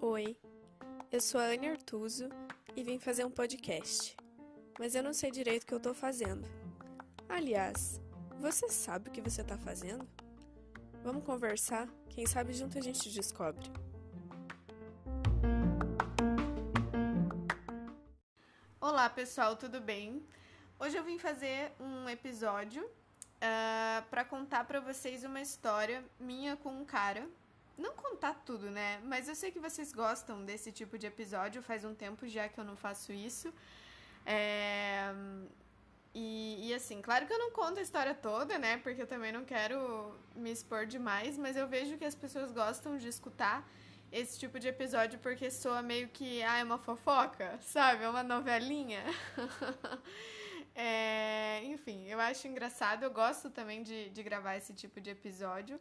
Oi, eu sou a Anne Artuso e vim fazer um podcast, mas eu não sei direito o que eu tô fazendo. Aliás, você sabe o que você tá fazendo? Vamos conversar? Quem sabe junto a gente descobre. Olá pessoal, tudo bem? Hoje eu vim fazer um episódio uh, para contar para vocês uma história minha com um cara. Não contar tudo, né? Mas eu sei que vocês gostam desse tipo de episódio. Faz um tempo já que eu não faço isso. É... E, e, assim, claro que eu não conto a história toda, né? Porque eu também não quero me expor demais, mas eu vejo que as pessoas gostam de escutar esse tipo de episódio porque soa meio que, ah, é uma fofoca, sabe? É uma novelinha. é, enfim, eu acho engraçado, eu gosto também de, de gravar esse tipo de episódio.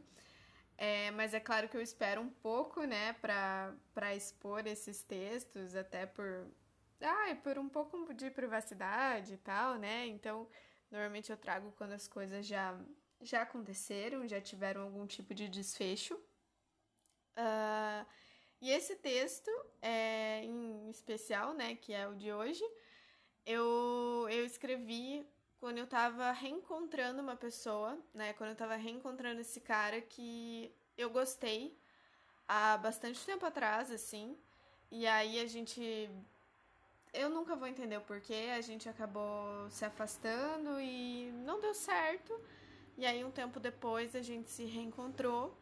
É, mas é claro que eu espero um pouco, né, pra expor esses textos, até por ah, por um pouco de privacidade e tal, né? Então, normalmente eu trago quando as coisas já, já aconteceram, já tiveram algum tipo de desfecho. Uh, e esse texto, é, em especial, né, que é o de hoje, eu, eu escrevi quando eu tava reencontrando uma pessoa, né? Quando eu tava reencontrando esse cara que eu gostei há bastante tempo atrás, assim. E aí a gente eu nunca vou entender o porquê, a gente acabou se afastando e não deu certo. E aí, um tempo depois, a gente se reencontrou.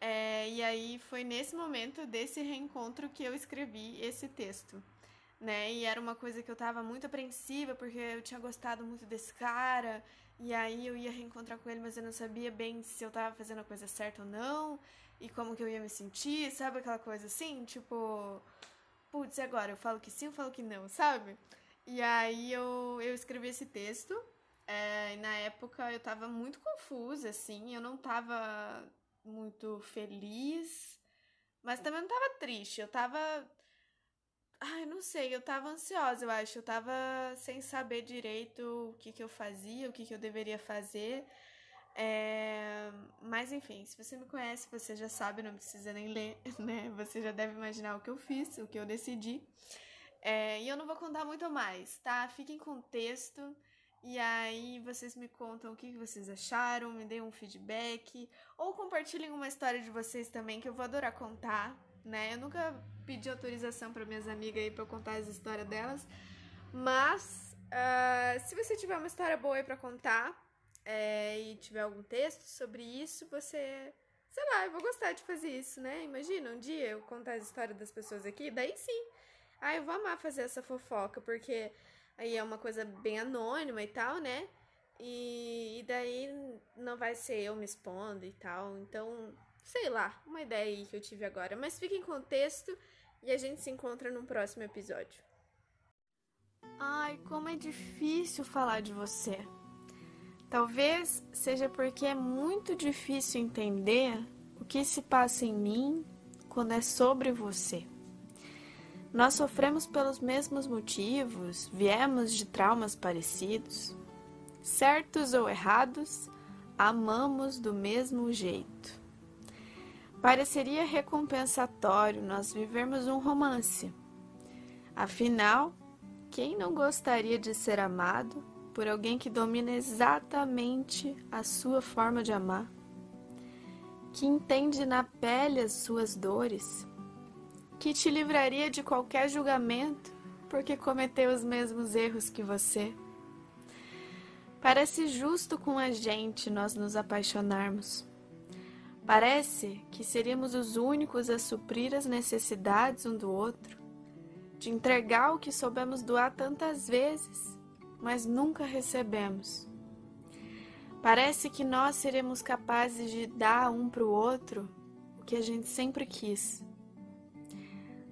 É, e aí, foi nesse momento desse reencontro que eu escrevi esse texto. Né? E era uma coisa que eu tava muito apreensiva, porque eu tinha gostado muito desse cara. E aí, eu ia reencontrar com ele, mas eu não sabia bem se eu tava fazendo a coisa certa ou não. E como que eu ia me sentir, sabe aquela coisa assim? Tipo putz, agora eu falo que sim, eu falo que não, sabe? E aí eu, eu escrevi esse texto. É, e na época eu tava muito confusa, assim, eu não tava muito feliz, mas também não tava triste, eu tava. Ai, não sei, eu tava ansiosa, eu acho. Eu tava sem saber direito o que, que eu fazia, o que, que eu deveria fazer. É... Mas enfim, se você me conhece, você já sabe, não precisa nem ler, né? Você já deve imaginar o que eu fiz, o que eu decidi. É... E eu não vou contar muito mais, tá? Fiquem com o texto. E aí vocês me contam o que vocês acharam, me deem um feedback. Ou compartilhem uma história de vocês também, que eu vou adorar contar, né? Eu nunca pedi autorização para minhas amigas aí pra eu contar as histórias delas. Mas, uh, se você tiver uma história boa aí pra contar, é, e tiver algum texto sobre isso, você. Sei lá, eu vou gostar de fazer isso, né? Imagina um dia eu contar as histórias das pessoas aqui, daí sim. Ah, eu vou amar fazer essa fofoca, porque aí é uma coisa bem anônima e tal, né? E, e daí não vai ser eu me expondo e tal. Então, sei lá, uma ideia aí que eu tive agora. Mas fiquem com o texto e a gente se encontra num próximo episódio. Ai, como é difícil falar de você. Talvez seja porque é muito difícil entender o que se passa em mim quando é sobre você. Nós sofremos pelos mesmos motivos, viemos de traumas parecidos. Certos ou errados, amamos do mesmo jeito. Pareceria recompensatório nós vivermos um romance. Afinal, quem não gostaria de ser amado por alguém que domina exatamente a sua forma de amar, que entende na pele as suas dores, que te livraria de qualquer julgamento porque cometeu os mesmos erros que você. Parece justo com a gente nós nos apaixonarmos. Parece que seríamos os únicos a suprir as necessidades um do outro, de entregar o que soubemos doar tantas vezes mas nunca recebemos. Parece que nós seremos capazes de dar um para o outro o que a gente sempre quis.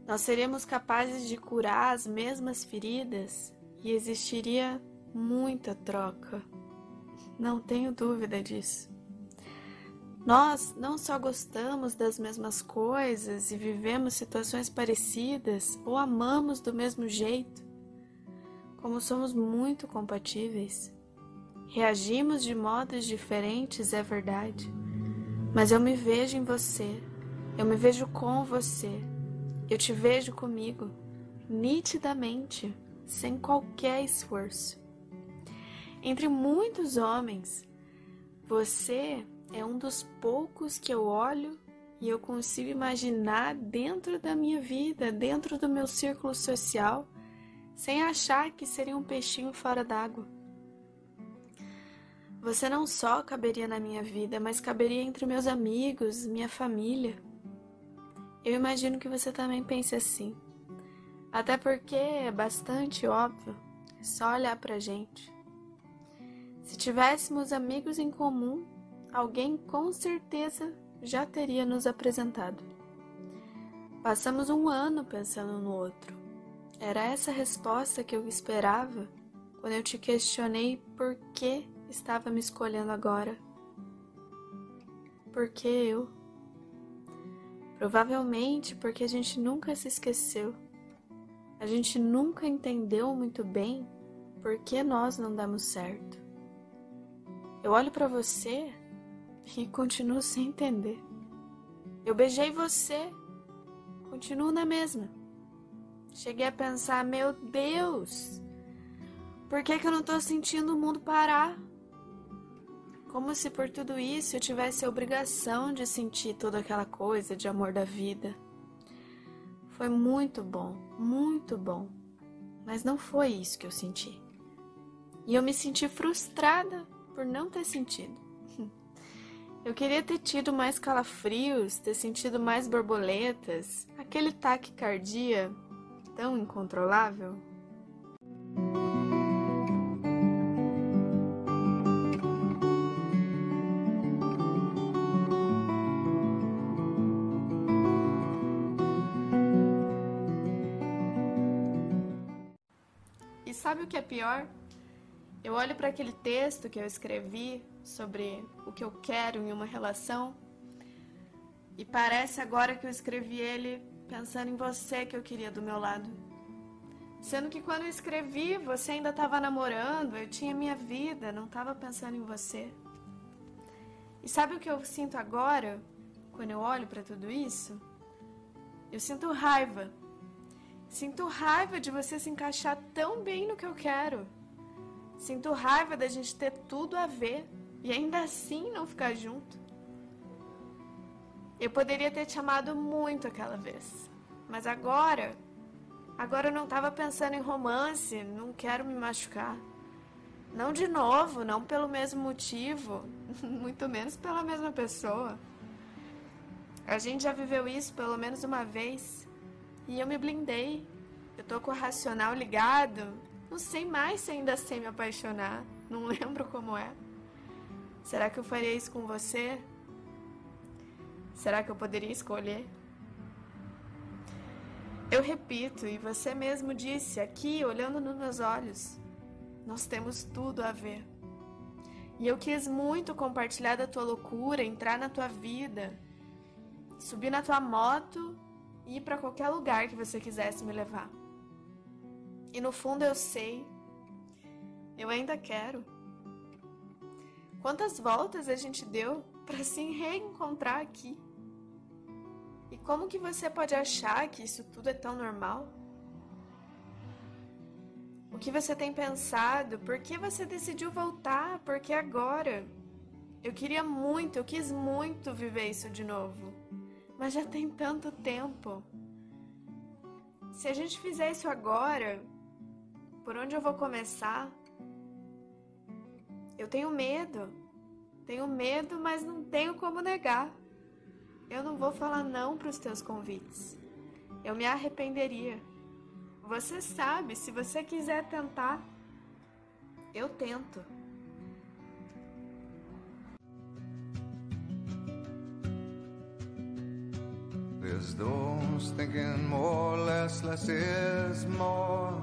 Nós seremos capazes de curar as mesmas feridas e existiria muita troca. Não tenho dúvida disso. Nós não só gostamos das mesmas coisas e vivemos situações parecidas ou amamos do mesmo jeito, como somos muito compatíveis, Reagimos de modos diferentes, é verdade. Mas eu me vejo em você. Eu me vejo com você. Eu te vejo comigo, nitidamente, sem qualquer esforço. Entre muitos homens, você é um dos poucos que eu olho e eu consigo imaginar dentro da minha vida, dentro do meu círculo social, sem achar que seria um peixinho fora d'água. Você não só caberia na minha vida, mas caberia entre meus amigos, minha família. Eu imagino que você também pense assim. Até porque é bastante óbvio, é só olhar pra gente. Se tivéssemos amigos em comum, alguém com certeza já teria nos apresentado. Passamos um ano pensando no outro. Era essa resposta que eu esperava quando eu te questionei por que estava me escolhendo agora. Por que eu? Provavelmente porque a gente nunca se esqueceu. A gente nunca entendeu muito bem por que nós não damos certo. Eu olho para você e continuo sem entender. Eu beijei você, continuo na mesma. Cheguei a pensar, meu Deus, por que, que eu não tô sentindo o mundo parar? Como se por tudo isso eu tivesse a obrigação de sentir toda aquela coisa de amor da vida. Foi muito bom, muito bom. Mas não foi isso que eu senti. E eu me senti frustrada por não ter sentido. Eu queria ter tido mais calafrios, ter sentido mais borboletas, aquele taquicardia tão incontrolável. sabe o que é pior? Eu olho para aquele texto que eu escrevi sobre o que eu quero em uma relação e parece agora que eu escrevi ele pensando em você que eu queria do meu lado. Sendo que quando eu escrevi, você ainda estava namorando, eu tinha minha vida, não estava pensando em você. E sabe o que eu sinto agora, quando eu olho para tudo isso? Eu sinto raiva Sinto raiva de você se encaixar tão bem no que eu quero. Sinto raiva da gente ter tudo a ver e ainda assim não ficar junto. Eu poderia ter te amado muito aquela vez, mas agora, agora eu não estava pensando em romance, não quero me machucar. Não de novo, não pelo mesmo motivo, muito menos pela mesma pessoa. A gente já viveu isso pelo menos uma vez. E eu me blindei. Eu tô com o racional ligado. Não sei mais se ainda sei me apaixonar. Não lembro como é. Será que eu faria isso com você? Será que eu poderia escolher? Eu repito, e você mesmo disse aqui, olhando nos meus olhos, nós temos tudo a ver. E eu quis muito compartilhar da tua loucura, entrar na tua vida, subir na tua moto e ir para qualquer lugar que você quisesse me levar. E no fundo eu sei, eu ainda quero. Quantas voltas a gente deu para se reencontrar aqui? E como que você pode achar que isso tudo é tão normal? O que você tem pensado? Por que você decidiu voltar? Por que agora? Eu queria muito, eu quis muito viver isso de novo. Mas já tem tanto tempo. Se a gente fizer isso agora, por onde eu vou começar? Eu tenho medo. Tenho medo, mas não tenho como negar. Eu não vou falar não para os teus convites. Eu me arrependeria. Você sabe, se você quiser tentar, eu tento. There's those thinking more, less, less is more.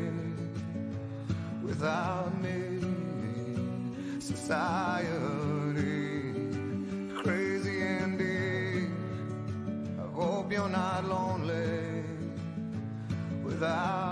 without me. Society, crazy indeed. I hope you're not lonely without